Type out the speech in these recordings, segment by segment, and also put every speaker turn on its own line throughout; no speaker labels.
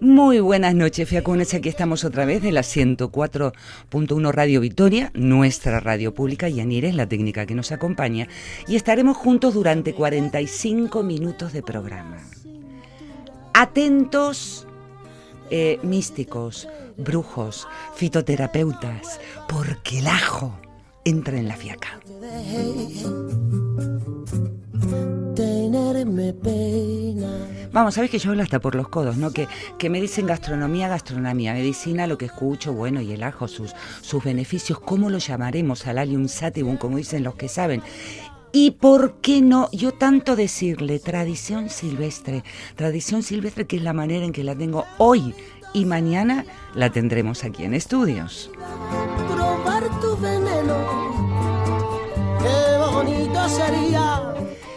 Muy buenas noches, Fiacunes. Aquí estamos otra vez de la 104.1 Radio Victoria, nuestra radio pública, y Anir es la técnica que nos acompaña. Y estaremos juntos durante 45 minutos de programa. Atentos, eh, místicos, brujos, fitoterapeutas, porque el ajo entra en la fiaca.
Tenerme pena.
Vamos, sabes que yo hablo hasta por los codos, ¿no? Que, que me dicen gastronomía, gastronomía, medicina, lo que escucho, bueno, y el ajo, sus, sus beneficios, ¿cómo lo llamaremos? Alalium sativum, como dicen los que saben. Y por qué no, yo tanto decirle tradición silvestre, tradición silvestre que es la manera en que la tengo hoy y mañana la tendremos aquí en estudios.
Probar tu veneno. Qué bonito sería.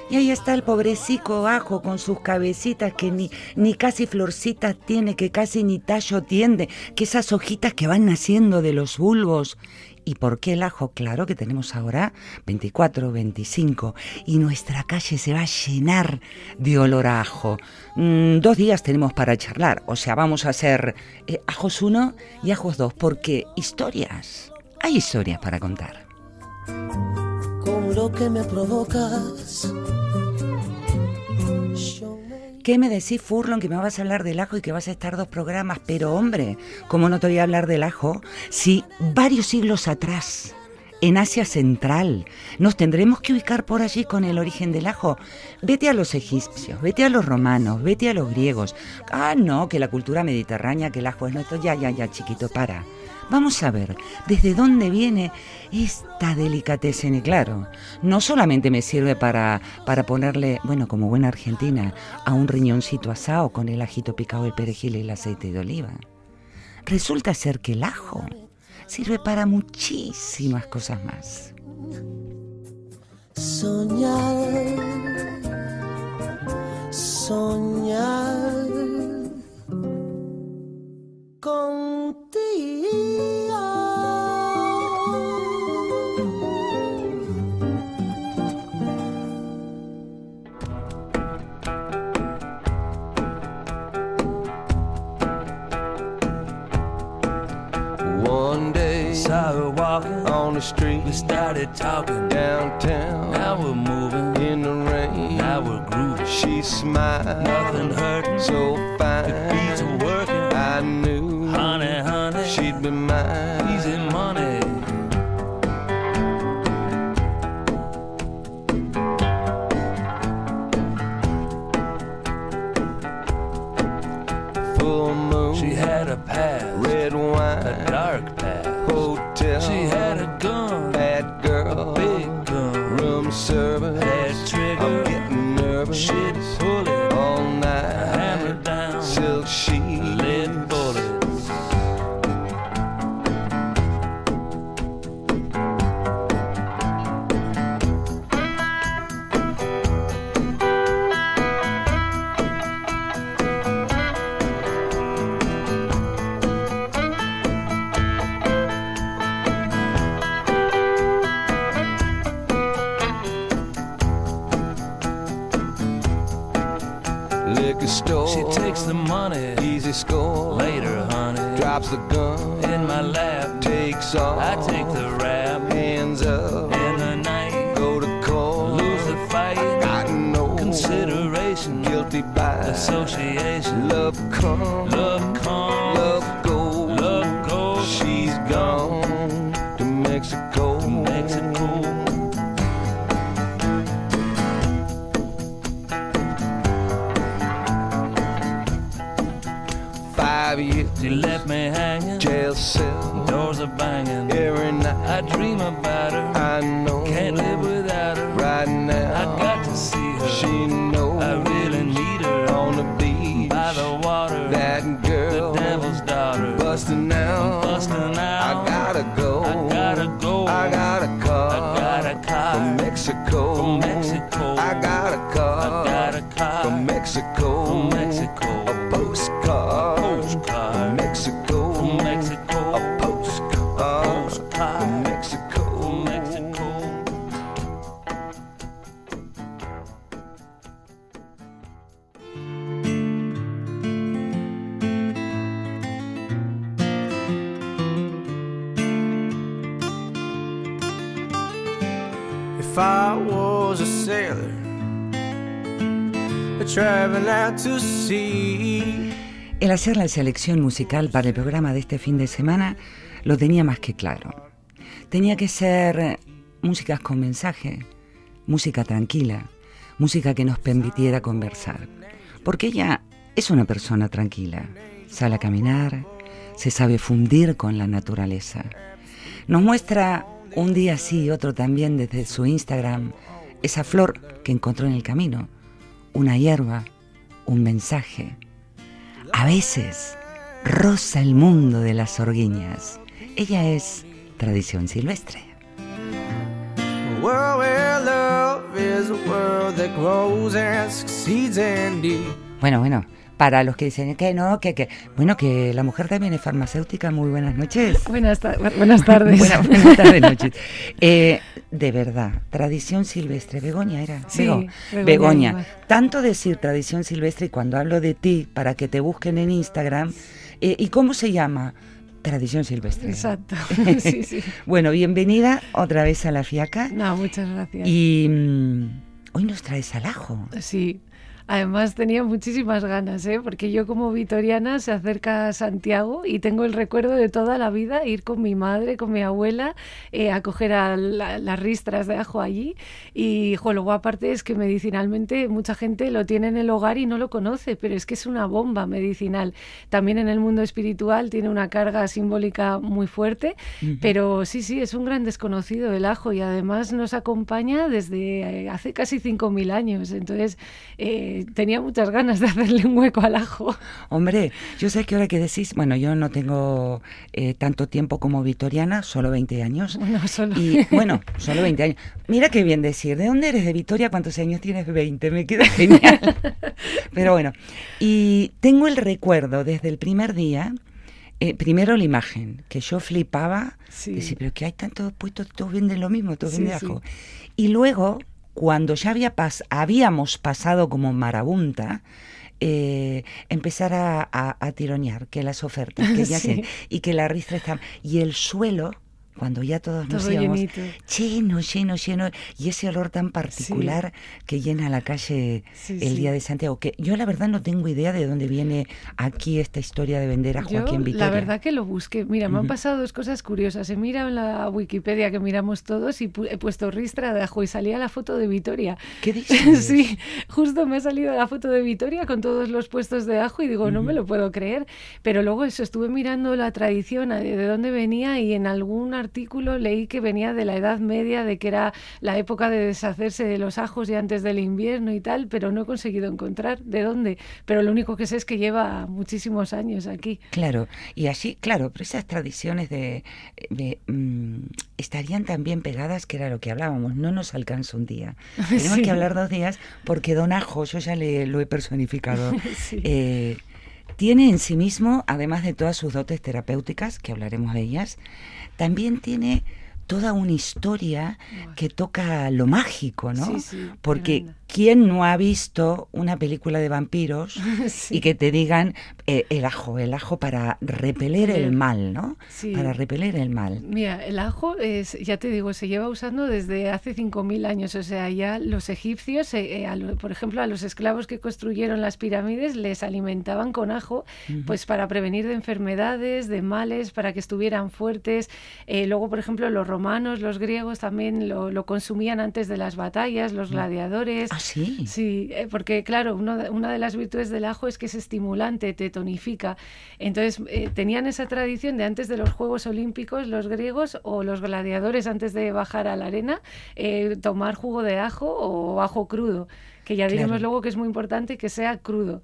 Y ahí está el pobrecico ajo con sus cabecitas que ni, ni casi florcitas tiene, que casi ni tallo tiende, que esas hojitas que van naciendo de los bulbos. ¿Y por qué el ajo? Claro que tenemos ahora 24, 25 y nuestra calle se va a llenar de olor a ajo. Mm, dos días tenemos para charlar, o sea, vamos a hacer eh, ajos 1 y ajos 2, porque historias, hay historias para contar.
Lo que me provocas.
¿Qué me decís, Furlon, que me vas a hablar del ajo y que vas a estar dos programas? Pero hombre, ¿cómo no te voy a hablar del ajo? Si varios siglos atrás, en Asia Central, nos tendremos que ubicar por allí con el origen del ajo. Vete a los egipcios, vete a los romanos, vete a los griegos. Ah, no, que la cultura mediterránea, que el ajo es nuestro. Ya, ya, ya, chiquito, para. Vamos a ver desde dónde viene esta delicatessen y claro, no solamente me sirve para, para ponerle, bueno, como buena argentina, a un riñoncito asado con el ajito picado, el perejil y el aceite de oliva. Resulta ser que el ajo sirve para muchísimas cosas más.
Soñar.
Drops the gun,
in my lap.
takes off.
I take the rap
hands up,
in the night,
go to court.
lose the fight.
Got no
Consideration,
guilty by
association,
love come,
love comes, I
was a sailor, traveling out to sea.
El hacer la selección musical para el programa de este fin de semana lo tenía más que claro. Tenía que ser eh, músicas con mensaje, música tranquila, música que nos permitiera conversar. Porque ella es una persona tranquila, sale a caminar, se sabe fundir con la naturaleza. Nos muestra un día sí y otro también desde su Instagram esa flor que encontró en el camino, una hierba, un mensaje. A veces roza el mundo de las orguiñas. Ella es tradición silvestre. Bueno, bueno, para los que dicen que no, que, que, bueno, que la mujer también es farmacéutica, muy buenas noches.
Buenas, ta- buenas tardes.
Buenas, buenas tardes, noches. Eh, de verdad, tradición silvestre, Begoña era.
Sí,
Bego-
Begoña.
Tanto decir tradición silvestre y cuando hablo de ti, para que te busquen en Instagram, eh, ¿y cómo se llama? Tradición silvestre.
Exacto. Sí, sí.
Bueno, bienvenida otra vez a la fiaca.
No, muchas gracias.
Y mm, hoy nos traes al ajo.
Sí. Además tenía muchísimas ganas, ¿eh? porque yo como vitoriana se acerca a Santiago y tengo el recuerdo de toda la vida ir con mi madre, con mi abuela, eh, a coger a la- las ristras de ajo allí. Y jo, luego aparte es que medicinalmente mucha gente lo tiene en el hogar y no lo conoce, pero es que es una bomba medicinal. También en el mundo espiritual tiene una carga simbólica muy fuerte, pero sí, sí, es un gran desconocido el ajo y además nos acompaña desde eh, hace casi 5.000 años. Entonces eh, tenía muchas ganas de hacerle un hueco al ajo.
Hombre, yo sé que ahora que decís, bueno, yo no tengo eh, tanto tiempo como Vitoriana, solo 20 años.
Bueno, solo.
Y bueno, solo 20 años. Mira qué bien decir, ¿de dónde eres de Vitoria? ¿Cuántos años tienes? 20, me queda genial. Pero bueno, y tengo el recuerdo desde el primer día, eh, primero la imagen, que yo flipaba,
Sí.
decir, pero que hay tantos puestos, todos venden lo mismo, todos
Sí,
venden
sí.
ajo. Y luego, cuando ya había pas habíamos pasado como marabunta, eh, empezar a, a- a tironear que las ofertas que ya
Sí.
y que la ristra está y el suelo cuando ya todos nos
Todo
íbamos
llenito.
lleno, lleno, lleno y ese olor tan particular que llena la calle
Sí,
el
sí.
día de Santiago que yo la verdad no tengo idea de dónde viene aquí esta historia de vender ajo
Yo,
aquí en Vitoria.
la verdad que lo busqué. Mira, me han pasado dos cosas curiosas. He mirado en la Wikipedia que miramos todos y pu- he puesto ristra de ajo y salía la foto de Vitoria.
¿Qué dices?
Sí, justo me ha salido la foto de Vitoria con todos los puestos de ajo y digo, no me lo puedo creer. Pero luego eso, estuve mirando la tradición, de dónde venía y en algún artículo leí que venía de la Edad Media, de que era la época de deshacerse de los ajos y antes del invierno y tal, pero no he conseguido encontrar de dónde. Pero lo único que sé es que lleva muchísimos años aquí.
Claro, y así, claro, pero esas tradiciones de, de, mm, estarían también pegadas, que era lo que hablábamos, no nos alcanza un día. Tenemos
Sí.
que hablar dos días porque Don Ajo, yo ya le, lo he personificado,
Sí.
eh, tiene en sí mismo, además de todas sus dotes terapéuticas, que hablaremos de ellas, también tiene toda una historia que toca lo mágico, ¿no?
Sí, sí,
Porque. ¿Quién no ha visto una película de vampiros
Sí.
y que te digan eh, el ajo, el ajo para repeler el mal, ¿no?
Sí.
Para repeler el mal.
Mira, el ajo, es, ya te digo, se lleva usando desde hace 5.000 años. O sea, ya los egipcios, eh, eh, lo- por ejemplo, a los esclavos que construyeron las pirámides, les alimentaban con ajo, pues para prevenir de enfermedades, de males, para que estuvieran fuertes. Eh, luego, por ejemplo, los romanos, los griegos también lo, lo consumían antes de las batallas, los gladiadores.
Ah, sí.
Sí, eh, porque claro, uno una de las virtudes del ajo es que es estimulante, te tonifica. Entonces, eh, tenían esa tradición de antes de los Juegos Olímpicos, los griegos o los gladiadores antes de bajar a la arena, eh, tomar jugo de ajo o ajo crudo, que ya diremos
Claro.
luego que es muy importante que sea crudo.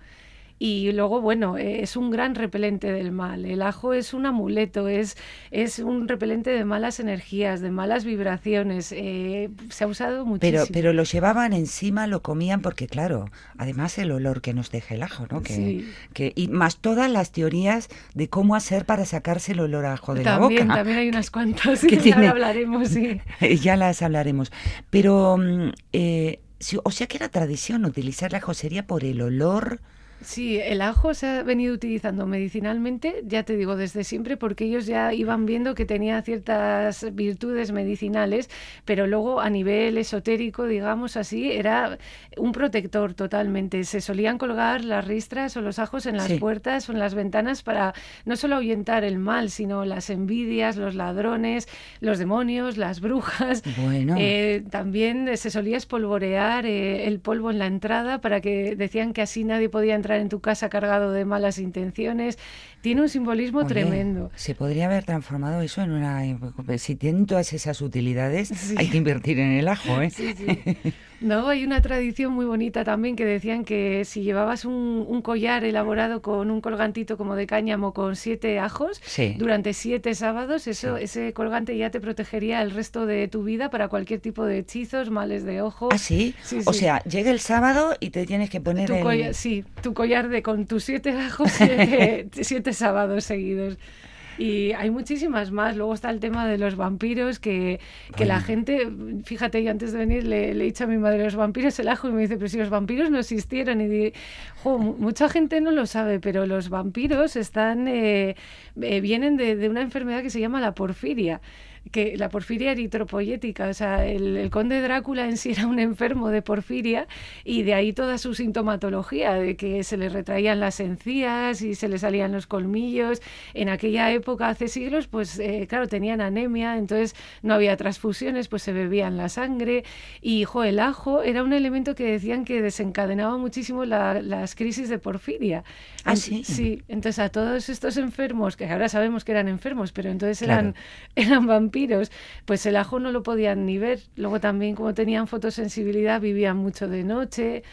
Y luego, bueno, eh, es un gran repelente del mal. El ajo es un amuleto, es, es un repelente de malas energías, de malas vibraciones. eh, se ha usado muchísimo.
Pero, pero lo llevaban encima, lo comían porque, claro, además el olor que nos deja el ajo, ¿no? Que,
Sí.
que, y más todas las teorías de cómo hacer para sacarse el olor a ajo de
también,
la boca.
también hay unas cuantas
Que
que
tiene-
ya hablaremos, sí.
ya las hablaremos. Pero, mm, eh, o sea que era tradición utilizar la josería por el olor.
Sí, el ajo se ha venido utilizando medicinalmente, ya te digo, desde siempre, porque ellos ya iban viendo que tenía ciertas virtudes medicinales, pero luego a nivel esotérico, digamos así, era un protector totalmente. Se solían colgar las ristras o los ajos en las
Sí.
puertas o en las ventanas para no solo ahuyentar el mal, sino las envidias, los ladrones, los demonios, las brujas.
Bueno.
Eh, también se solía espolvorear eh, el polvo en la entrada para que decían que así nadie podía entrar en tu casa cargado de malas intenciones. Tiene un simbolismo
Oye,
tremendo.
Se podría haber transformado eso en una. Si tienen todas esas utilidades,
Sí.
hay que invertir en el ajo, ¿eh?
Sí, sí. No, hay una tradición muy bonita también que decían que si llevabas un, un collar elaborado con un colgantito como de cáñamo con siete ajos,
Sí.
durante siete sábados, eso, ese colgante ya te protegería el resto de tu vida para cualquier tipo de hechizos, males de ojo.
¿Ah, sí?
Sí,
O sea, llega el sábado y te tienes que poner
Tu
el...
collar, sí, tu collar de con tus siete ajos, siete, siete sábados seguidos. Y hay muchísimas más. Luego está el tema de los vampiros, que, que la gente, fíjate, yo antes de venir le, le he dicho a mi madre los vampiros el ajo y me dice, pero si los vampiros no existieron. Y di, "Jo, mu- mucha gente no lo sabe, pero los vampiros están eh, eh, vienen de, de una enfermedad que se llama la porfiria que la porfiria eritropoyética, o sea, el, conde Drácula en sí era un enfermo de porfiria y de ahí toda su sintomatología, de que se le retraían las encías y se le salían los colmillos. En aquella época, hace siglos, pues eh, claro, tenían anemia, entonces no había transfusiones, pues se bebían la sangre y jo, el ajo era un elemento que decían que desencadenaba muchísimo la- las crisis de porfiria.
Ah, sí.
Sí, entonces a todos estos enfermos, que ahora sabemos que eran enfermos, pero entonces
Claro.
eran eran vampiros, pues el ajo no lo podían ni ver. Luego también, como tenían fotosensibilidad, vivían mucho de noche.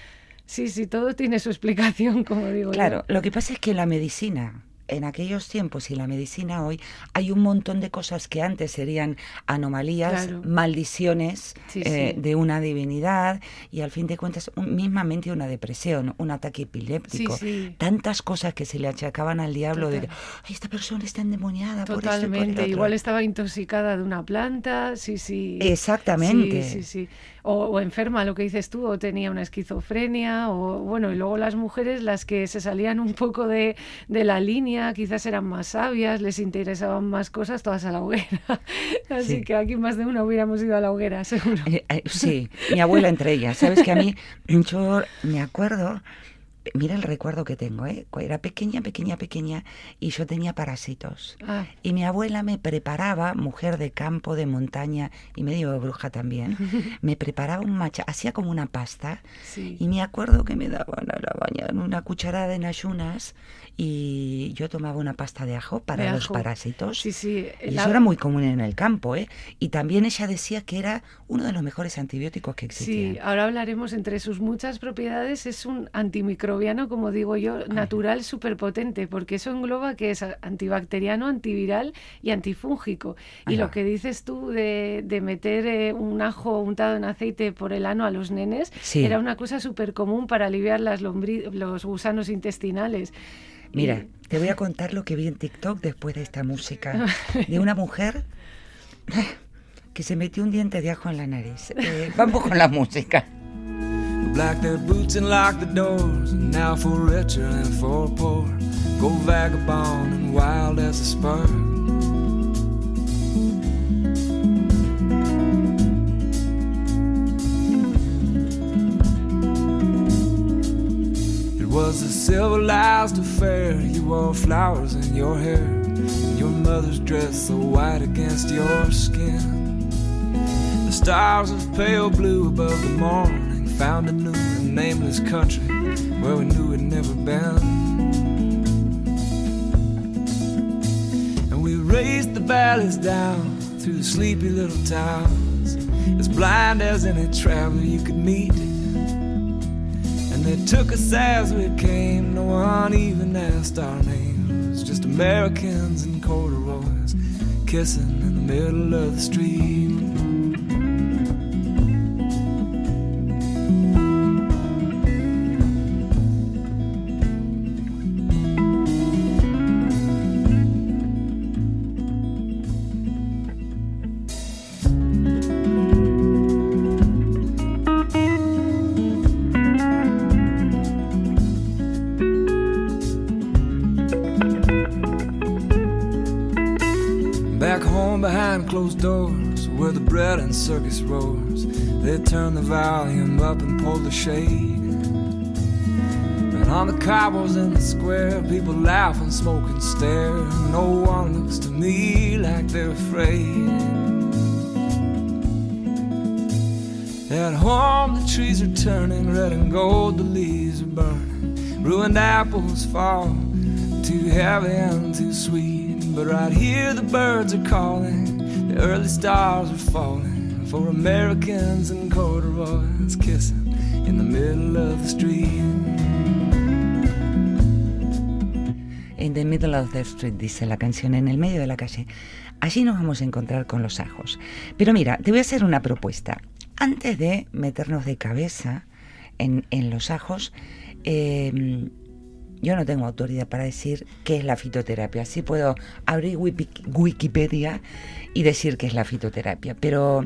Sí, sí, todo tiene su explicación, como digo. yo.
Claro, lo que pasa es que la medicina en aquellos tiempos y la medicina hoy hay un montón de cosas que antes serían anomalías,
Claro.
maldiciones
Sí,
eh,
sí.
de una divinidad y al fin de cuentas un- mismamente una depresión, un ataque epiléptico,
Sí,
tantas cosas que se le achacaban al diablo de
Total.
"Ay, esta persona está endemoniada por esto y por el
Totalmente,
otro".
igual estaba intoxicada de una planta, sí, sí.
Exactamente.
Sí, sí, sí. O, o enferma, lo que dices tú, o tenía una esquizofrenia, o bueno, y luego las mujeres, las que se salían un poco de, de la línea, quizás eran más sabias, les interesaban más cosas, todas a la hoguera. Así
Sí.
que aquí más de una hubiéramos ido a la hoguera, seguro.
Eh, eh, sí, mi abuela entre ellas. Sabes que a mí, yo me acuerdo, mira el recuerdo que tengo, ¿eh? Era pequeña, pequeña, pequeña y yo tenía parásitos.
Ah,
Y mi abuela me preparaba, mujer de campo, de montaña y medio bruja también, me preparaba un macha, hacía como una pasta
sí.
y me acuerdo que me daban a la mañana una cucharada en ayunas y yo tomaba una pasta de ajo para
De
los
ajo.
parásitos.
Sí, sí.
Y eso era muy común en el campo, ¿eh? Y también ella decía que era uno de los mejores antibióticos que existían.
Sí, ahora hablaremos entre sus muchas propiedades. Es un antimicrobiano, como digo yo, natural súper potente, porque eso engloba que es antibacteriano, antiviral y antifúngico. Y
Ajá.
lo que dices tú de, de meter eh, un ajo untado en aceite por el ano a los nenes
Sí.
era una cosa súper común para aliviar las los gusanos intestinales.
Mira,
Y-
te voy a contar lo que vi en TikTok después de esta música. De una mujer que se metió un diente de ajo en la nariz. Eh, vamos con la música.
Black their boots and lock the doors. And now for richer and for poor. Go vagabond and wild as a spur. It was a civilized affair. You wore flowers in your hair. And your mother's dress so white against your skin. The stars of pale blue above the morning found a new and nameless country where we knew we'd never been. And we raced the valleys down through the sleepy little towns, as blind as any traveler you could meet. And They took us as we came, no one even asked our names. Just Americans in corduroys kissing in the middle of the street. Circus roars, they turn the volume up and pull the shade. And on the cobbles in the square, people laugh and smoke and stare. No one looks to me like they're afraid. At home, the trees are turning red and gold, the leaves are burning. Ruined apples fall, too heavy and too sweet. But right here, the birds are calling, the early stars are falling for Americans in corduroys kissing in the middle of the street.
In the middle of the street, dice la canción, en el medio de la calle. Allí nos vamos a encontrar con los ajos. Pero mira, te voy a hacer una propuesta. Antes de meternos de cabeza en, en los ajos, eh, yo no tengo autoridad para decir qué es la fitoterapia. Sí puedo abrir Wiki- Wikipedia y decir qué es la fitoterapia, pero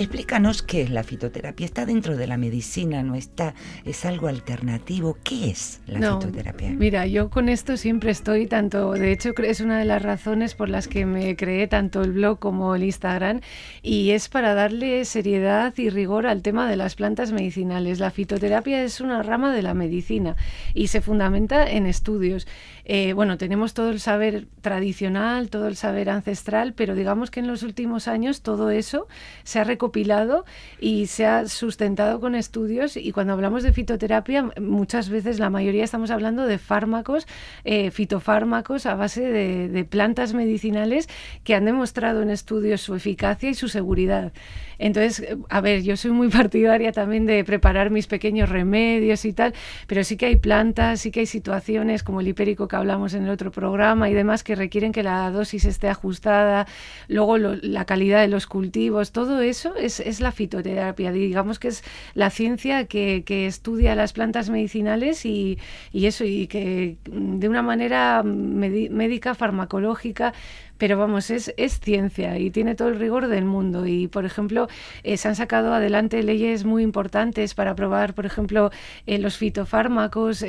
explícanos qué es la fitoterapia. ¿Está dentro de la medicina? ¿No está? ¿Es algo alternativo? ¿Qué es la
No,
fitoterapia?
Mira, yo con esto siempre estoy tanto, de hecho es una de las razones por las que me creé tanto el blog como el Instagram y es para darle seriedad y rigor al tema de las plantas medicinales. La fitoterapia es una rama de la medicina y se fundamenta en estudios. Eh, bueno, tenemos todo el saber tradicional, todo el saber ancestral, pero digamos que en los últimos años todo eso se ha recopilado y se ha sustentado con estudios y cuando hablamos de fitoterapia muchas veces la mayoría estamos hablando de fármacos, eh, fitofármacos a base de, de plantas medicinales que han demostrado en estudios su eficacia y su seguridad. Entonces, a ver, yo soy muy partidaria también de preparar mis pequeños remedios y tal, pero sí que hay plantas, sí que hay situaciones como el hipérico que hablamos en el otro programa y demás que requieren que la dosis esté ajustada, luego lo- la calidad de los cultivos, todo eso es, es la fitoterapia, digamos que es la ciencia que, que estudia las plantas medicinales y, y eso, y que de una manera médica, farmacológica, pero vamos, es, es ciencia y tiene todo el rigor del mundo. Y, por ejemplo, eh, se han sacado adelante leyes muy importantes para probar, por ejemplo, eh, los fitofármacos.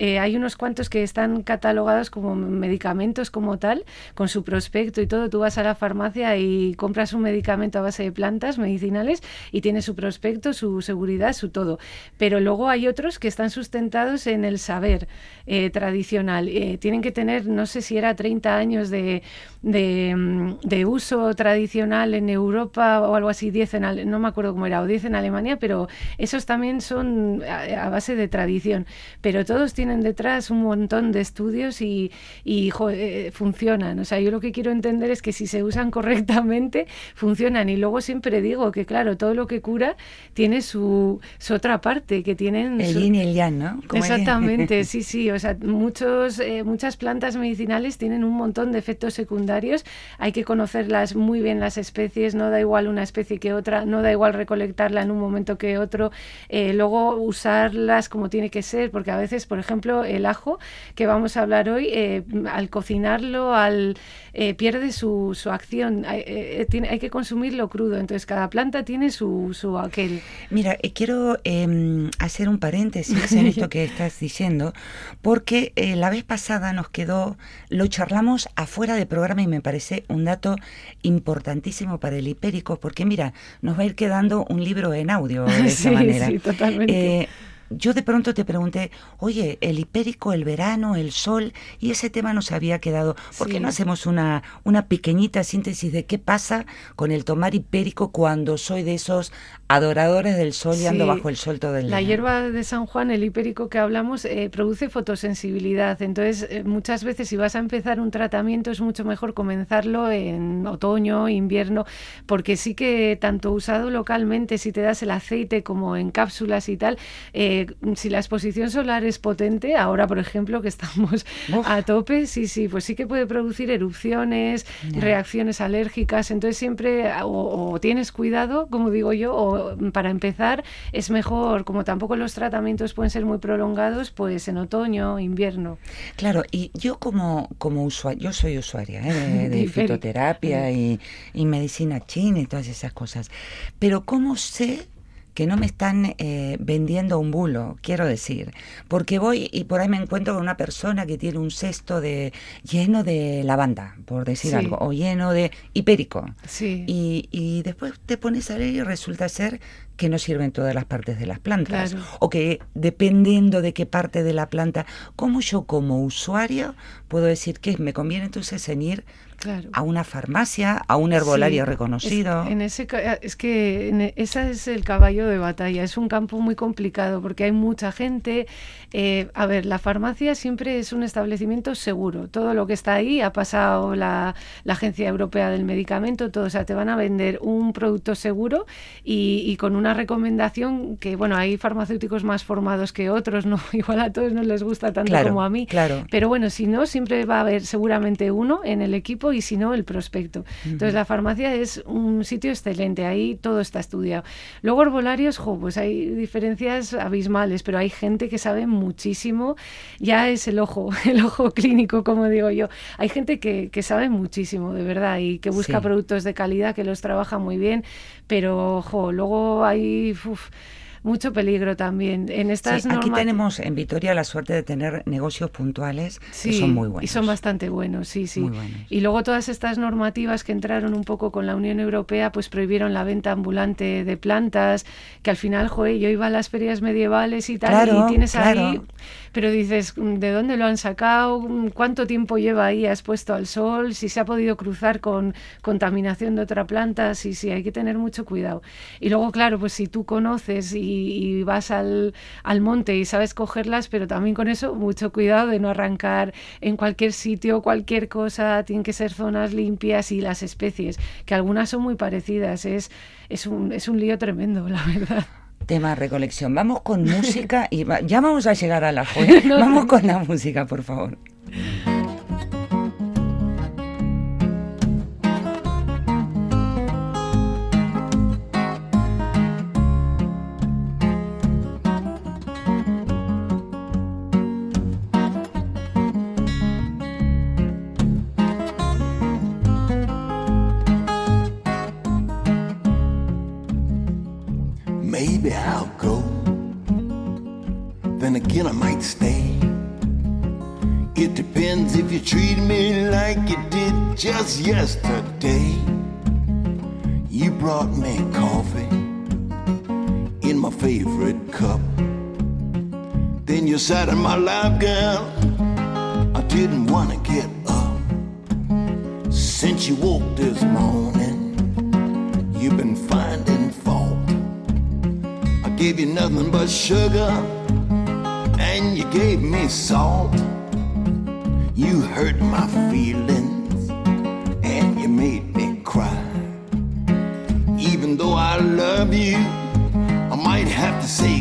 Eh, hay unos cuantos que están catalogados como medicamentos como tal, con su prospecto y todo. Tú vas a la farmacia y compras un medicamento a base de plantas medicinales y tiene su prospecto, su seguridad, su todo. Pero luego hay otros que están sustentados en el saber eh, tradicional. Eh, tienen que tener, no sé si era 30 años de, de, mm, de uso tradicional en Europa o algo así, 10 en no me acuerdo cómo era, o 10 en Alemania, pero esos también son a, a base de tradición. Pero todos tienen detrás un montón de estudios y, y jo, eh, funcionan. O sea, yo lo que quiero entender es que si se usan correctamente, funcionan. Y luego siempre digo que, claro, todo lo que cura tiene su, su otra parte, que tienen...
El
su-
yin y el yang, ¿no? Como
Exactamente, sí, sí. O sea, muchos, eh, muchas plantas medicinales tienen un montón de efectos secundarios. Hay que conocerlas muy bien las especies. No da igual una especie que otra. No da igual recolectarla en un momento que otro. Eh, luego usarlas como tiene que ser, porque a veces, por ejemplo, el ajo que vamos a hablar hoy, eh, al cocinarlo, al eh, pierde su, su acción. Hay, eh, tiene- hay que consumirlo crudo. Entonces, cada planta tiene su, su aquel.
Mira, quiero eh, hacer un paréntesis en esto que estás diciendo, porque la vez pasada nos quedó, lo charlamos afuera del programa y me parece un dato importantísimo para el hipérico, porque mira, nos va a ir quedando un libro en audio de esa manera.
sí, totalmente.
Eh, yo de pronto te pregunté, oye, el hipérico, el verano, el sol, y ese tema nos había quedado. ¿Por qué no hacemos una, una pequeñita síntesis de qué pasa con el tomar hipérico cuando soy de esos adoradores del sol y ando bajo el sol todo el día?
La hierba de San Juan, el hipérico que hablamos, eh, produce fotosensibilidad. Entonces, eh, muchas veces si vas a empezar un tratamiento es mucho mejor comenzarlo en otoño, invierno, porque sí que tanto usado localmente, si te das el aceite como en cápsulas y tal, eh, eh, si la exposición solar es potente, ahora por ejemplo que estamos
Uf.
a tope, sí, sí, pues sí que puede producir erupciones, reacciones alérgicas, entonces siempre o, o tienes cuidado, como digo yo, o para empezar es mejor, como tampoco los tratamientos pueden ser muy prolongados, pues en otoño, invierno.
Claro, y yo como, como usuaria, yo soy usuaria ¿eh?
De
fitoterapia y, y medicina china y todas esas cosas, pero ¿cómo sé que no me están eh, vendiendo un bulo? Quiero decir, porque voy y por ahí me encuentro con una persona que tiene un cesto de lleno de lavanda, por decir
Sí.
algo, o lleno de hipérico.
Sí.
Y, y después te pones a leer y resulta ser que no sirven todas las partes de las plantas.
Claro.
O que dependiendo de qué parte de la planta, ¿cómo yo como usuario puedo decir que me conviene entonces en ir
Claro.
a una farmacia, a un herbolario
Sí,
reconocido?
Es, en ese, ca- es que en e- ese es el caballo de batalla. Es un campo muy complicado porque hay mucha gente. Eh, a ver, la farmacia siempre es un establecimiento seguro. Todo lo que está ahí ha pasado la, la Agencia Europea del Medicamento. Todo, o sea, te van a vender un producto seguro y, y con una recomendación que, bueno, hay farmacéuticos más formados que otros, ¿no? Igual a todos no les gusta tanto
Claro,
como a mí.
claro.
Pero bueno, si no, siempre va a haber seguramente uno en el equipo y si no, el prospecto. Entonces, la farmacia es un sitio excelente, ahí todo está estudiado. Luego, herbolarios, jo, pues hay diferencias abismales, pero hay gente que sabe muchísimo, ya es el ojo, el ojo clínico, como digo yo. Hay gente que, que sabe muchísimo, de verdad, y que busca
Sí.
productos de calidad, que los trabaja muy bien, pero jo, luego hay uf, mucho peligro también. En estas
Sí, aquí tenemos en Vitoria la suerte de tener negocios puntuales que son muy buenos.
Y son bastante buenos, sí, sí.
Buenos.
Y luego todas estas normativas que entraron un poco con la Unión Europea, pues prohibieron la venta ambulante de plantas, que al final, joder, yo iba a las ferias medievales y tal,
Claro,
y tienes
claro.
ahí, pero dices, ¿de dónde lo han sacado? ¿Cuánto tiempo lleva ahí expuesto al sol? Si se ha podido cruzar con contaminación de otra planta, sí, sí, hay que tener mucho cuidado. Y luego, claro, pues si tú conoces y, y vas al, al monte y sabes cogerlas, pero también con eso mucho cuidado de no arrancar en cualquier sitio, cualquier cosa, tienen que ser zonas limpias y las especies, que algunas son muy parecidas, es, es, un, es un lío tremendo, la verdad.
Tema recolección. Vamos con música y va- ya vamos a llegar a la joya.
No,
Vamos con la música, por favor.
Then I might stay. It depends if you treat me like you did just yesterday. You brought me coffee in my favorite cup. Then you sat in my lap, girl. I didn't wanna get up. Since you woke this morning, you've been finding fault. I gave you nothing but sugar, and you gave me salt. You hurt my feelings, and you made me cry. Even though I love you, I might have to say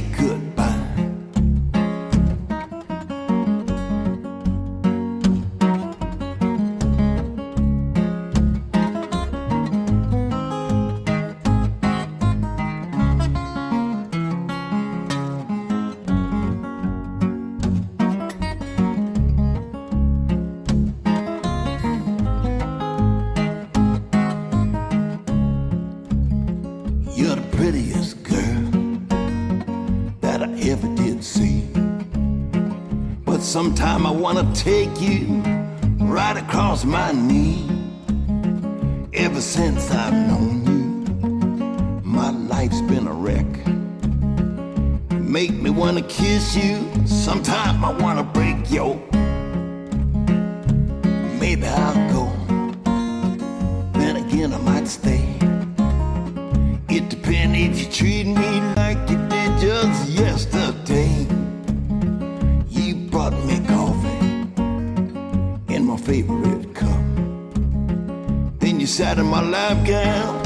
take you right across my knee. Ever since I've known you, my life's been a wreck. Make me wanna kiss you, sometime I wanna break your. Maybe I'll go, then again I might stay. It depends if you treat me in my lap, girl.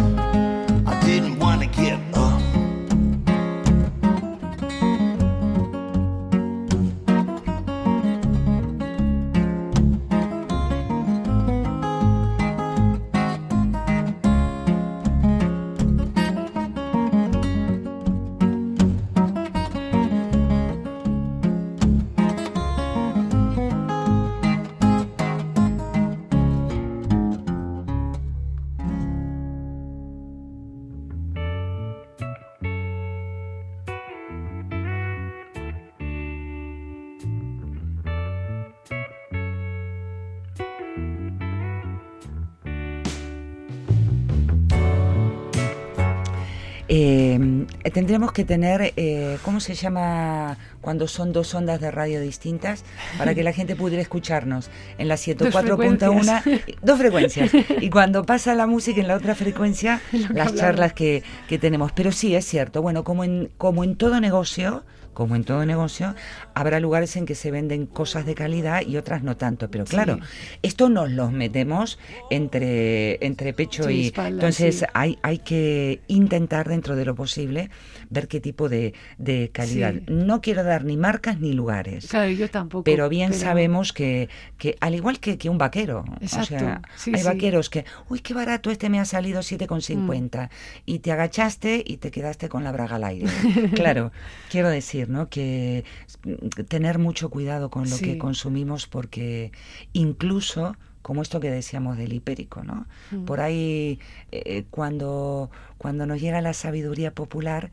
Tendremos que tener, eh, ¿cómo se llama cuando son dos ondas de radio distintas? Para que la gente pudiera escucharnos en la 104.1, dos frecuencias. Y cuando pasa la música en la otra frecuencia, las charlas que, que tenemos. Pero sí, es cierto, bueno, como en, como en todo negocio, como en todo negocio, habrá lugares en que se venden cosas de calidad y otras no tanto. Pero claro, esto nos los metemos entre, entre pecho
Sí,
y...
espalda,
entonces
sí.
hay, hay que intentar dentro de lo posible ver qué tipo de, de calidad. No quiero dar ni marcas ni lugares.
Claro, yo tampoco.
Pero bien sabemos que, que al igual que, que un vaquero, o sea, hay vaqueros que, uy, qué barato, este me ha salido 7,50
Mm.
y te agachaste y te quedaste con la braga al aire. claro, quiero decir, ¿no? Que mm, tener mucho cuidado con lo
Sí.
que consumimos porque incluso como esto que decíamos del hipérico, ¿no?
Mm.
Por ahí eh, cuando cuando nos llega la sabiduría popular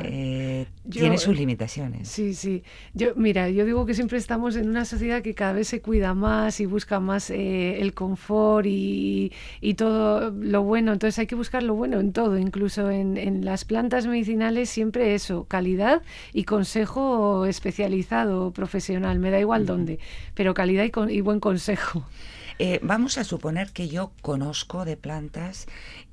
eh,
Yo-
tiene sus limitaciones.
Sí, sí. Yo, mira, yo digo que siempre estamos en una sociedad que cada vez se cuida más y busca más eh, el confort y, y todo lo bueno. Entonces hay que buscar lo bueno en todo, incluso en, en las plantas medicinales, siempre eso, calidad y consejo especializado, profesional, me da igual dónde, pero calidad y, con- y buen consejo.
Eh, vamos a suponer que yo conozco de plantas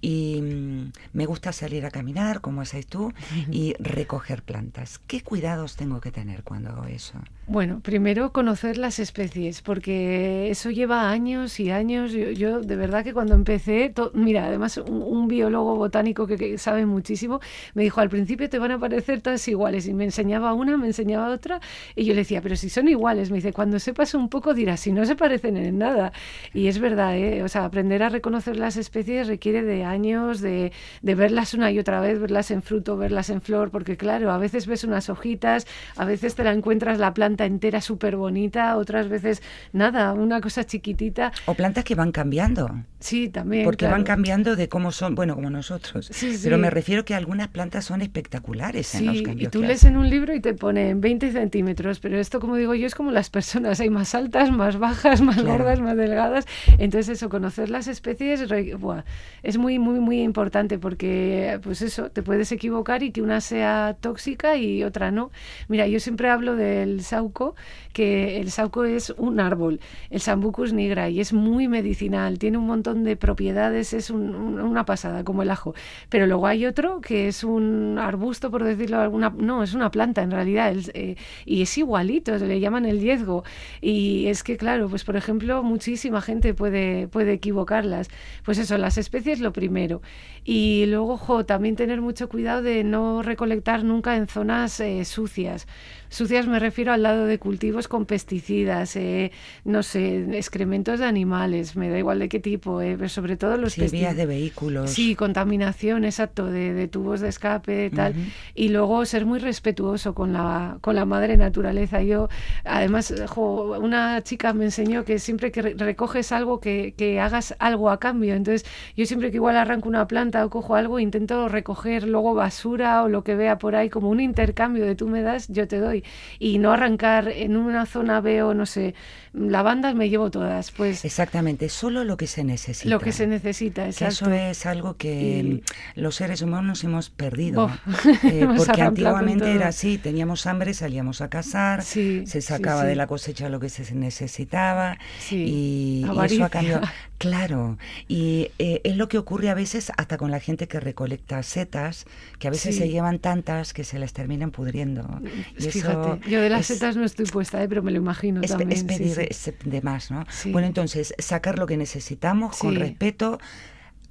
y mm, me gusta salir a caminar, como haces tú, y recoger plantas. ¿Qué cuidados tengo que tener cuando hago eso?
Bueno, primero conocer las especies, porque eso lleva años y años. Yo, yo, de verdad que cuando empecé, to- mira, además un, un biólogo botánico que, que sabe muchísimo, me dijo, al principio te van a parecer todas iguales, y me enseñaba una, me enseñaba otra, y yo le decía, pero si son iguales, me dice, cuando sepas un poco dirás, si no se parecen en nada. Y es verdad, ¿eh? o sea, aprender a reconocer las especies requiere de años, de, de verlas una y otra vez, verlas en fruto, verlas en flor, porque claro, a veces ves unas hojitas, a veces te la encuentras la planta entera súper bonita, otras veces nada, una cosa chiquitita.
O plantas que van cambiando.
Sí, también.
Porque van cambiando de cómo son, bueno, como nosotros.
Sí,
Pero
sí.
me refiero que algunas plantas son espectaculares en los
Sí, y
cambios
tú lees en un libro y te ponen 20 centímetros, pero esto, como digo yo, es como las personas, hay más altas, más bajas, más
Claro.
gordas, más delgadas. Entonces eso, conocer las especies buah, es muy, muy, muy importante porque, pues eso, te puedes equivocar y que una sea tóxica y otra no. Mira, yo siempre hablo del sauco, que el sauco es un árbol, el Sambucus nigra, y es muy medicinal, tiene un montón de propiedades, es un- un- una pasada, como el ajo. Pero luego hay otro que es un arbusto, por decirlo alguna, no, es una planta en realidad, eh, y es igualito, le llaman el diezgo. Y es que, claro, pues por ejemplo, muchísima gente puede, puede equivocarlas. Pues eso, las especies lo primero. Y luego, jo, también tener mucho cuidado de no recolectar nunca en zonas eh, sucias. Sucias me refiero al lado de cultivos con pesticidas, eh, no sé, excrementos de animales, me da igual de qué tipo, eh, pero sobre todo los
Sí, vías de vehículos.
Sí, contaminación, exacto, de, de tubos de escape, tal. Y luego ser muy respetuoso con la, con la madre naturaleza. Yo, además, jo, una chica me enseñó que siempre que re- recoges algo, que, que hagas algo a cambio. Entonces, yo siempre que igual arranco una planta o cojo algo, intento recoger luego basura o lo que vea por ahí como un intercambio de tú me das, yo te doy. Y no arrancar en una zona veo, no sé, lavandas me llevo todas. Pues
Exactamente, solo lo que se necesita.
lo que se necesita, exacto.
eso es algo que
Y-
los seres humanos hemos perdido. Eh, porque antiguamente era así, teníamos hambre, salíamos a cazar,
Sí,
se
sí,
sacaba
sí.
de la cosecha lo que se necesitaba
Sí,
y, y eso
avaricia.
a cambio, claro, y eh, es lo que ocurre a veces hasta con la gente que recolecta setas, que a veces
Sí.
se llevan tantas que se les terminan pudriendo. Y eso
Fíjate, yo de las
es-
setas no estoy puesta, eh, pero me lo imagino
es,
también.
es pedir
sí.
de más, ¿no?
Sí.
Bueno, entonces, sacar lo que necesitamos con respeto,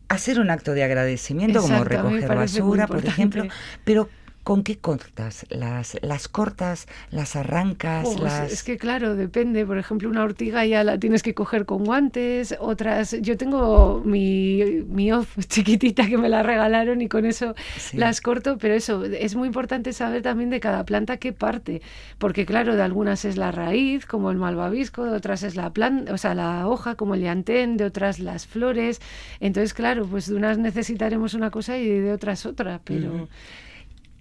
hacer un acto de agradecimiento, como
Exacto,
recoger basura, por ejemplo, pero ¿con qué cortas? ¿Las, las cortas, las arrancas, las...?
Es que claro, depende. Por ejemplo, una ortiga ya la tienes que coger con guantes, otras... Yo tengo mi, mi hoz chiquitita que me la regalaron y con eso
Sí.
las corto, pero eso, es muy importante saber también de cada planta qué parte, porque claro, de algunas es la raíz, como el malvavisco, de otras es la planta, o sea, la hoja, como el llantén, de otras las flores. Entonces, claro, pues de unas necesitaremos una cosa y de otras otra, pero...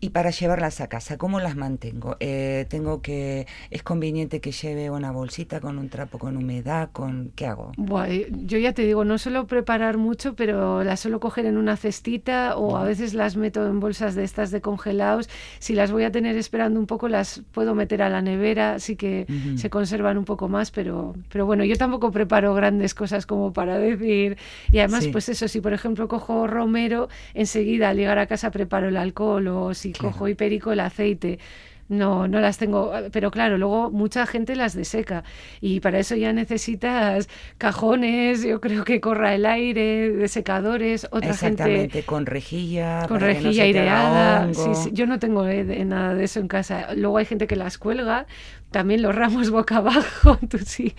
Y para llevarlas a casa, ¿cómo las mantengo? Eh, tengo que es conveniente que lleve una bolsita con un trapo con humedad, con ¿qué hago?
Buah, eh, yo ya te digo, no suelo preparar mucho, pero las suelo coger en una cestita o a veces las meto en bolsas de estas de congelados. Si las voy a tener esperando un poco, las puedo meter a la nevera, así que
Ujú.
se conservan un poco más, pero, pero bueno, yo tampoco preparo grandes cosas como para decir. Y además,
Sí.
pues eso, si por ejemplo cojo romero, enseguida al llegar a casa preparo el alcohol o si
Claro.
cojo hipérico el aceite. No, no las tengo, pero claro, luego mucha gente las deseca y para eso ya necesitas cajones, yo creo que corra el aire, desecadores, otra gente
Exactamente, con rejilla,
con
para que no
rejilla aireada.
hongo.
Sí, sí, yo no tengo eh, de- nada de eso en casa. Luego hay gente que las cuelga, también los ramos boca abajo, tú sí.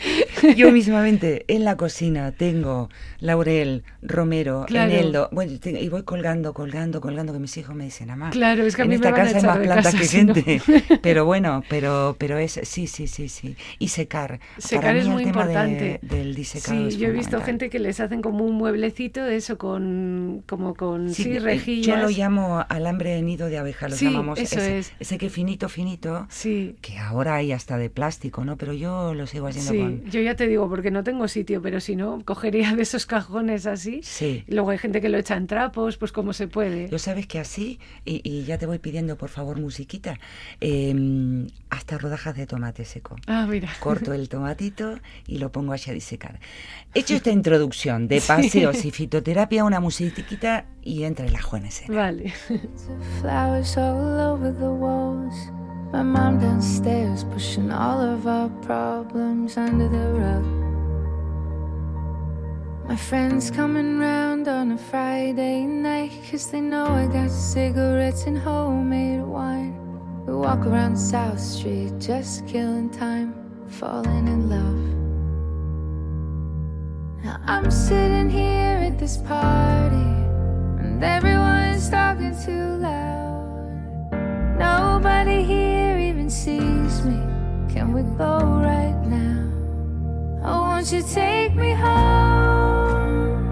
Yo mismamente en la cocina tengo laurel, romero,
Claro.
eneldo, bueno, y voy colgando, colgando, colgando, que mis hijos me dicen, mamá,
Claro, es que
en esta casa hay más plantas
casa
que
si no".
gente. Pero bueno, pero pero es, sí, sí, sí, sí. Y secar.
Secar
Para mí
es
el
muy
tema de-
importante.
del disecado
Sí, yo he visto gente que les hacen como un mueblecito de eso con como con sí,
eh,
rejillas.
Yo lo llamo alambre de nido de abeja, lo
Sí,
llamamos
eso
ese,
es.
ese que finito, finito,
Sí.
que ahora hay hasta de plástico, ¿no? Pero yo lo sigo haciendo
Sí,
con...
yo ya te digo, porque no tengo sitio, pero si no, cogería de esos cajones así.
Sí.
Luego hay gente que lo echa en trapos, pues como se puede.
Yo sabes que así, y, y ya te voy pidiendo por favor musiquita, eh, hasta rodajas de tomate seco.
Ah, mira.
Corto el tomatito y lo pongo allá a disecar. Hecho esta introducción de paseos y fitoterapia, una musiquita y entra el ajo en escena.
Vale.
My mom downstairs pushing all of our problems under the rug. My friends coming round on a Friday night cause they know I got cigarettes and homemade wine. We walk around South Street just killing time, falling in love. Now I'm sitting here at this party and everyone's talking too loud. Nobody here even sees me. Can we go right now? Oh, won't you take me home?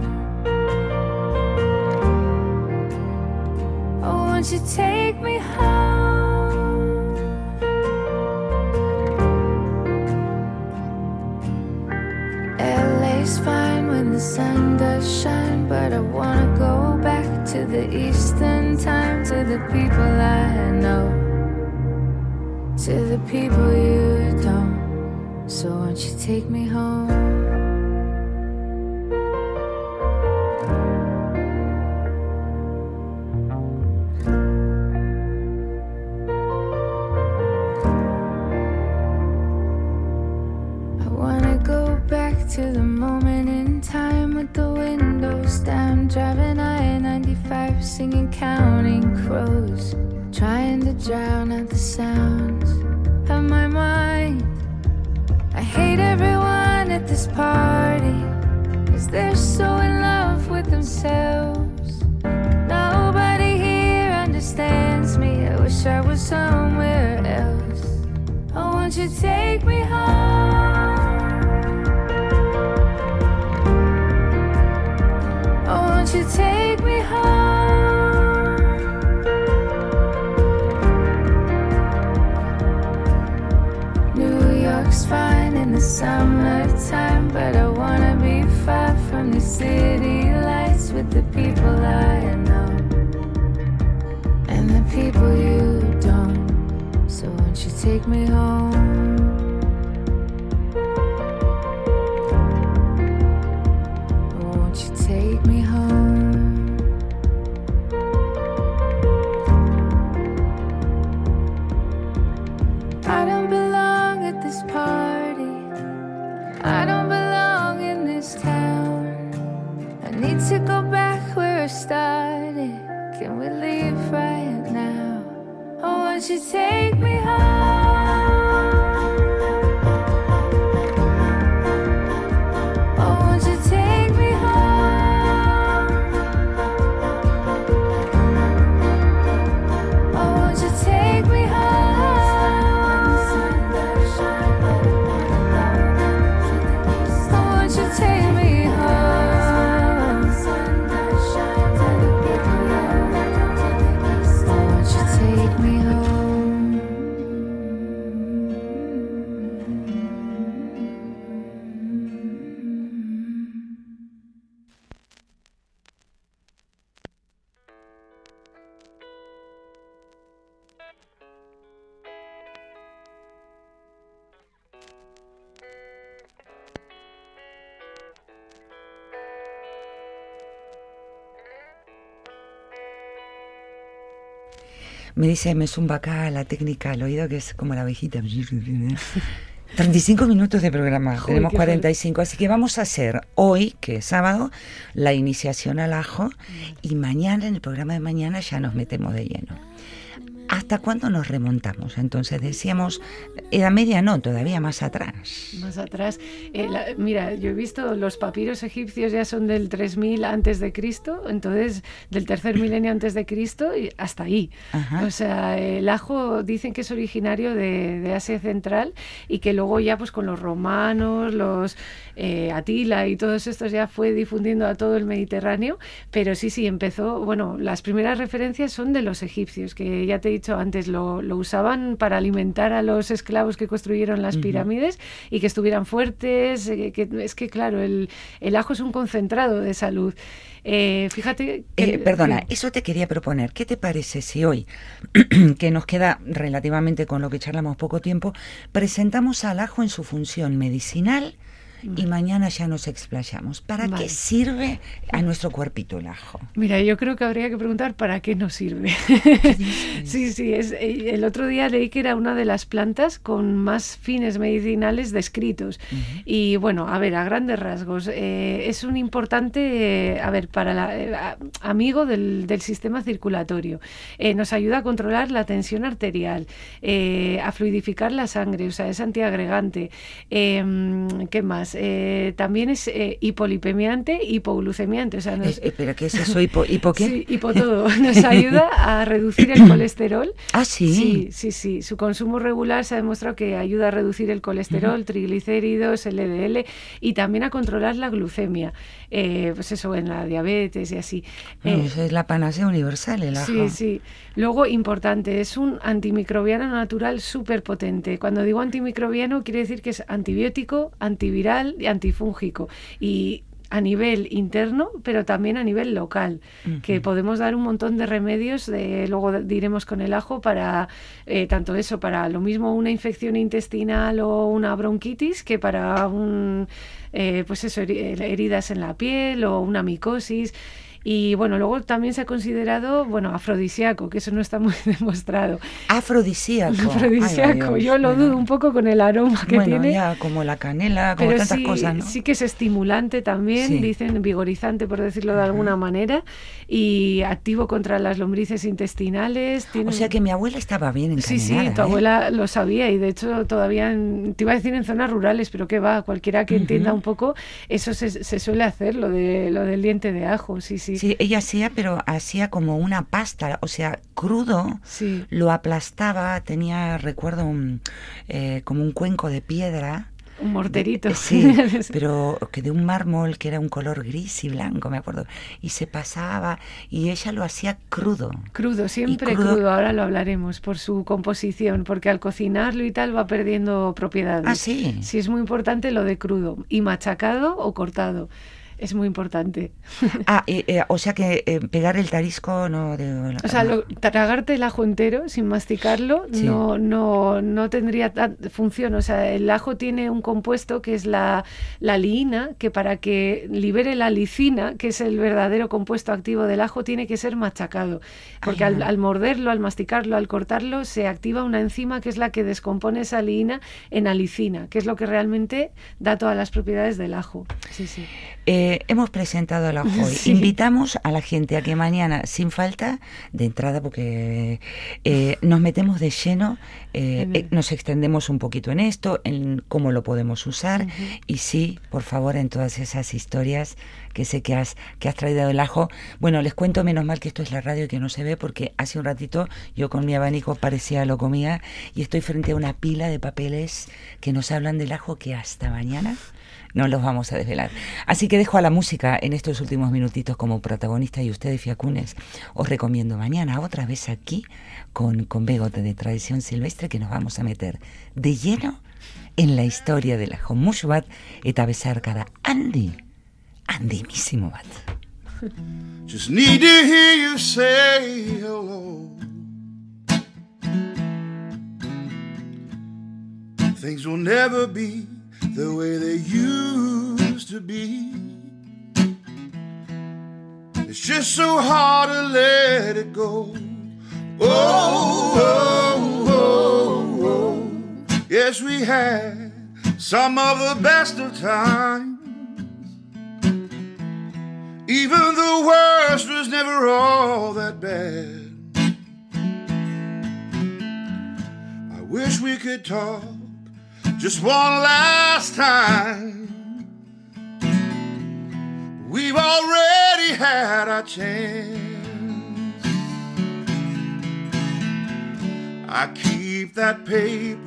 Oh, won't you take me home? LA's fine when the sun does shine, but I wanna go back to the Eastern time, to the people I know, to the people you don't. So won't you take me home? Summertime, but I wanna be far from the city lights with the people I know and the people you don't. So won't you take me home? Won't you take me home? I don't belong in this town. I need to go back where I started. Can we leave right now? Oh, won't you take me home? Me
dice, me zumba acá la técnica al oído, que es como la abejita. 35 minutos de programa,
Joder,
tenemos
qué
45, así que vamos a hacer hoy, que es sábado, la iniciación al ajo y mañana, en el programa de mañana, ya nos metemos de lleno. ¿Hasta cuándo nos remontamos? Entonces decíamos, Edad Media no, todavía más atrás.
Más atrás. Eh, la- mira, yo he visto los papiros egipcios ya son del 3000 antes de Cristo, entonces del tercer milenio antes de Cristo y hasta ahí.
Ajá.
O sea, el ajo dicen que es originario de, de Asia Central y que luego ya pues con los romanos, los eh, Atila y todos estos ya fue difundiendo a todo el Mediterráneo, pero sí, sí, empezó, bueno, las primeras referencias son de los egipcios, que ya te he dicho antes, lo, lo usaban para alimentar a los esclavos que construyeron las pirámides y que estuvieran fuertes, eh, que, es que claro, el, el ajo es un concentrado de salud. Eh, fíjate que...
Eh, perdona,
que-
eso te quería proponer. ¿Qué te parece si hoy, que nos queda relativamente con lo que charlamos poco tiempo, presentamos al ajo en su función medicinal y mañana ya nos explayamos? ¿Para
Vale.
qué sirve a nuestro cuerpito el ajo?
Mira, yo creo que habría que preguntar para qué nos sirve. sí, sí, es, eh, el otro día leí que era una de las plantas con más fines medicinales descritos. Y bueno, a ver, a grandes rasgos, eh, es un importante, eh, a ver, para la, eh, amigo del, del sistema circulatorio. Eh, nos ayuda a controlar la tensión arterial, eh, a fluidificar la sangre, o sea, es antiagregante. Eh, ¿Qué más? Eh, también es eh, hipolipemiante, hipoglucemiante, o sea, nos,
Eh, eh, ¿Pero qué es eso? ¿Hipo, hipo qué?
Sí, hipo todo. Nos ayuda a reducir el colesterol.
Ah, sí.
Sí, sí, sí. Su consumo regular se ha demostrado que ayuda a reducir el colesterol, triglicéridos, LDL y también a controlar la glucemia. Eh, pues eso, en la diabetes y así.
Bueno,
Eh,
es la panacea universal, el ajo.
Sí, sí. Luego, importante, es un antimicrobiano natural súper potente. Cuando digo antimicrobiano, quiere decir que es antibiótico, antiviral y antifúngico. Y a nivel interno, pero también a nivel local, que podemos dar un montón de remedios, de, luego diremos con el ajo, para eh, tanto eso, para lo mismo una infección intestinal o una bronquitis, que para un, eh, pues eso, heri- heridas en la piel o una micosis. Y bueno, luego también se ha considerado, bueno, afrodisíaco, que eso no está muy demostrado.
Afrodisíaco.
Afrodisíaco, yo lo
bueno.
dudo un poco con el aroma que
bueno,
tiene.
ya como la canela, como
Pero
tantas
sí,
cosas, ¿no?
sí que es estimulante también,
Sí.
dicen vigorizante por decirlo de alguna manera, y activo contra las lombrices intestinales.
O sea que mi abuela estaba bien
Sí,
encaminada.
sí, tu
¿eh?
abuela lo sabía y de hecho todavía, en- te iba a decir en zonas rurales, pero que va, cualquiera que entienda un poco, eso se, se suele hacer, lo, de, lo del diente de ajo, sí, sí.
Sí, ella hacía, pero hacía como una pasta, o sea, crudo,
Sí.
lo aplastaba, tenía, recuerdo, un, eh, como un cuenco de piedra.
Un morterito.
Sí, pero que de un mármol que era un color gris y blanco, me acuerdo. Y se pasaba, y ella lo hacía crudo.
Crudo, siempre
crudo-
crudo. ahora lo hablaremos por su composición, porque al cocinarlo y tal va perdiendo propiedades.
Ah, sí.
Sí, es muy importante lo de crudo, y machacado o cortado. Es muy importante.
Ah, eh, eh, o sea que eh, pegar el tarisco no... De,
O sea, lo- tragarte el ajo entero sin masticarlo
Sí.
no, no, no tendría función. O sea, el ajo tiene un compuesto que es la, la liina, que para que libere la licina, que es el verdadero compuesto activo del ajo, tiene que ser machacado. Porque al, al morderlo, al masticarlo, al cortarlo, se activa una enzima que es la que descompone esa liina en alicina, que es lo que realmente da todas las propiedades del ajo. Sí, sí.
Eh, hemos presentado el ajo hoy.
Sí.
Invitamos a la gente a que mañana, sin falta de entrada, porque eh, nos metemos de lleno, eh,
el-
eh, nos extendemos un poquito en esto, en cómo lo podemos usar. Y sí, por favor, en todas esas historias que sé que has, que has traído del ajo. Bueno, les cuento, menos mal que esto es la radio y que no se ve, porque hace un ratito yo con mi abanico parecía lo comía y estoy frente a una pila de papeles que nos hablan del ajo que hasta mañana no los vamos a desvelar. Así que dejo a la música en estos últimos minutitos como protagonista y ustedes, Fiacunes, os recomiendo mañana otra vez aquí con, con Begote de Tradición Silvestre que nos vamos a meter de lleno en la historia del ajo. Mucho bat eta besar cada Andy, Andimísimo bat.
Just need to hear you say hello. Things will never be the way they used to be. It's just so hard to let it go.
Oh, oh, oh, oh. Yes, we had some of the best of times. Even the worst was never all that bad. I wish we could talk just one last time. We've already had our chance. I keep that paper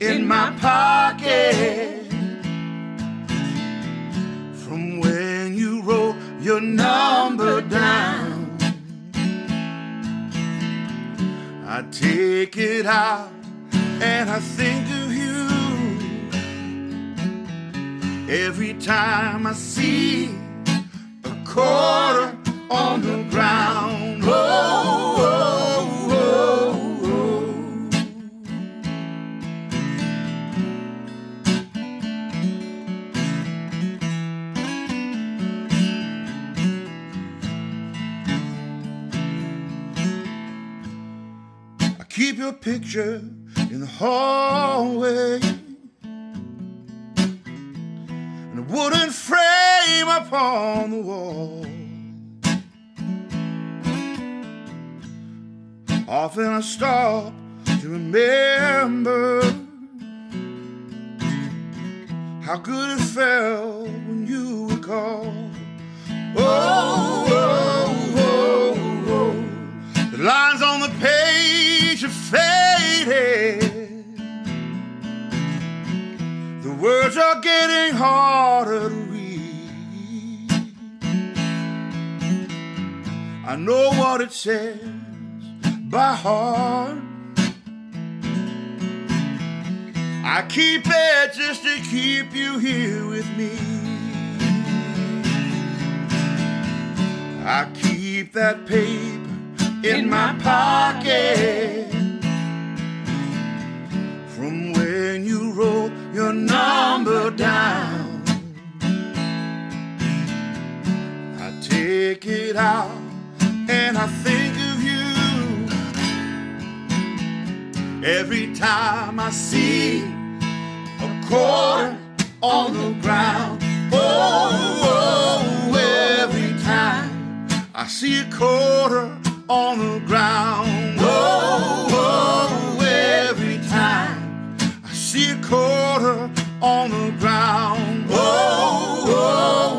in my pocket from when you wrote your number down. I take it out and I think of every time I see a quarter on the ground. Oh, oh, oh, oh. I keep your picture in the hallway. Wooden frame upon the wall. Often I stop to remember how good it felt when you would call. Oh, oh, oh, oh, oh. The lines on the page words are getting harder to read. I know what it says by heart. I keep it just to keep you here with me. I keep that paper in my pocket from when you wrote your number down. I take it out and I think of you every time I see a quarter on the ground. Oh, oh, every time I see a quarter on the ground. Oh, oh, quarter on the ground. Oh, oh.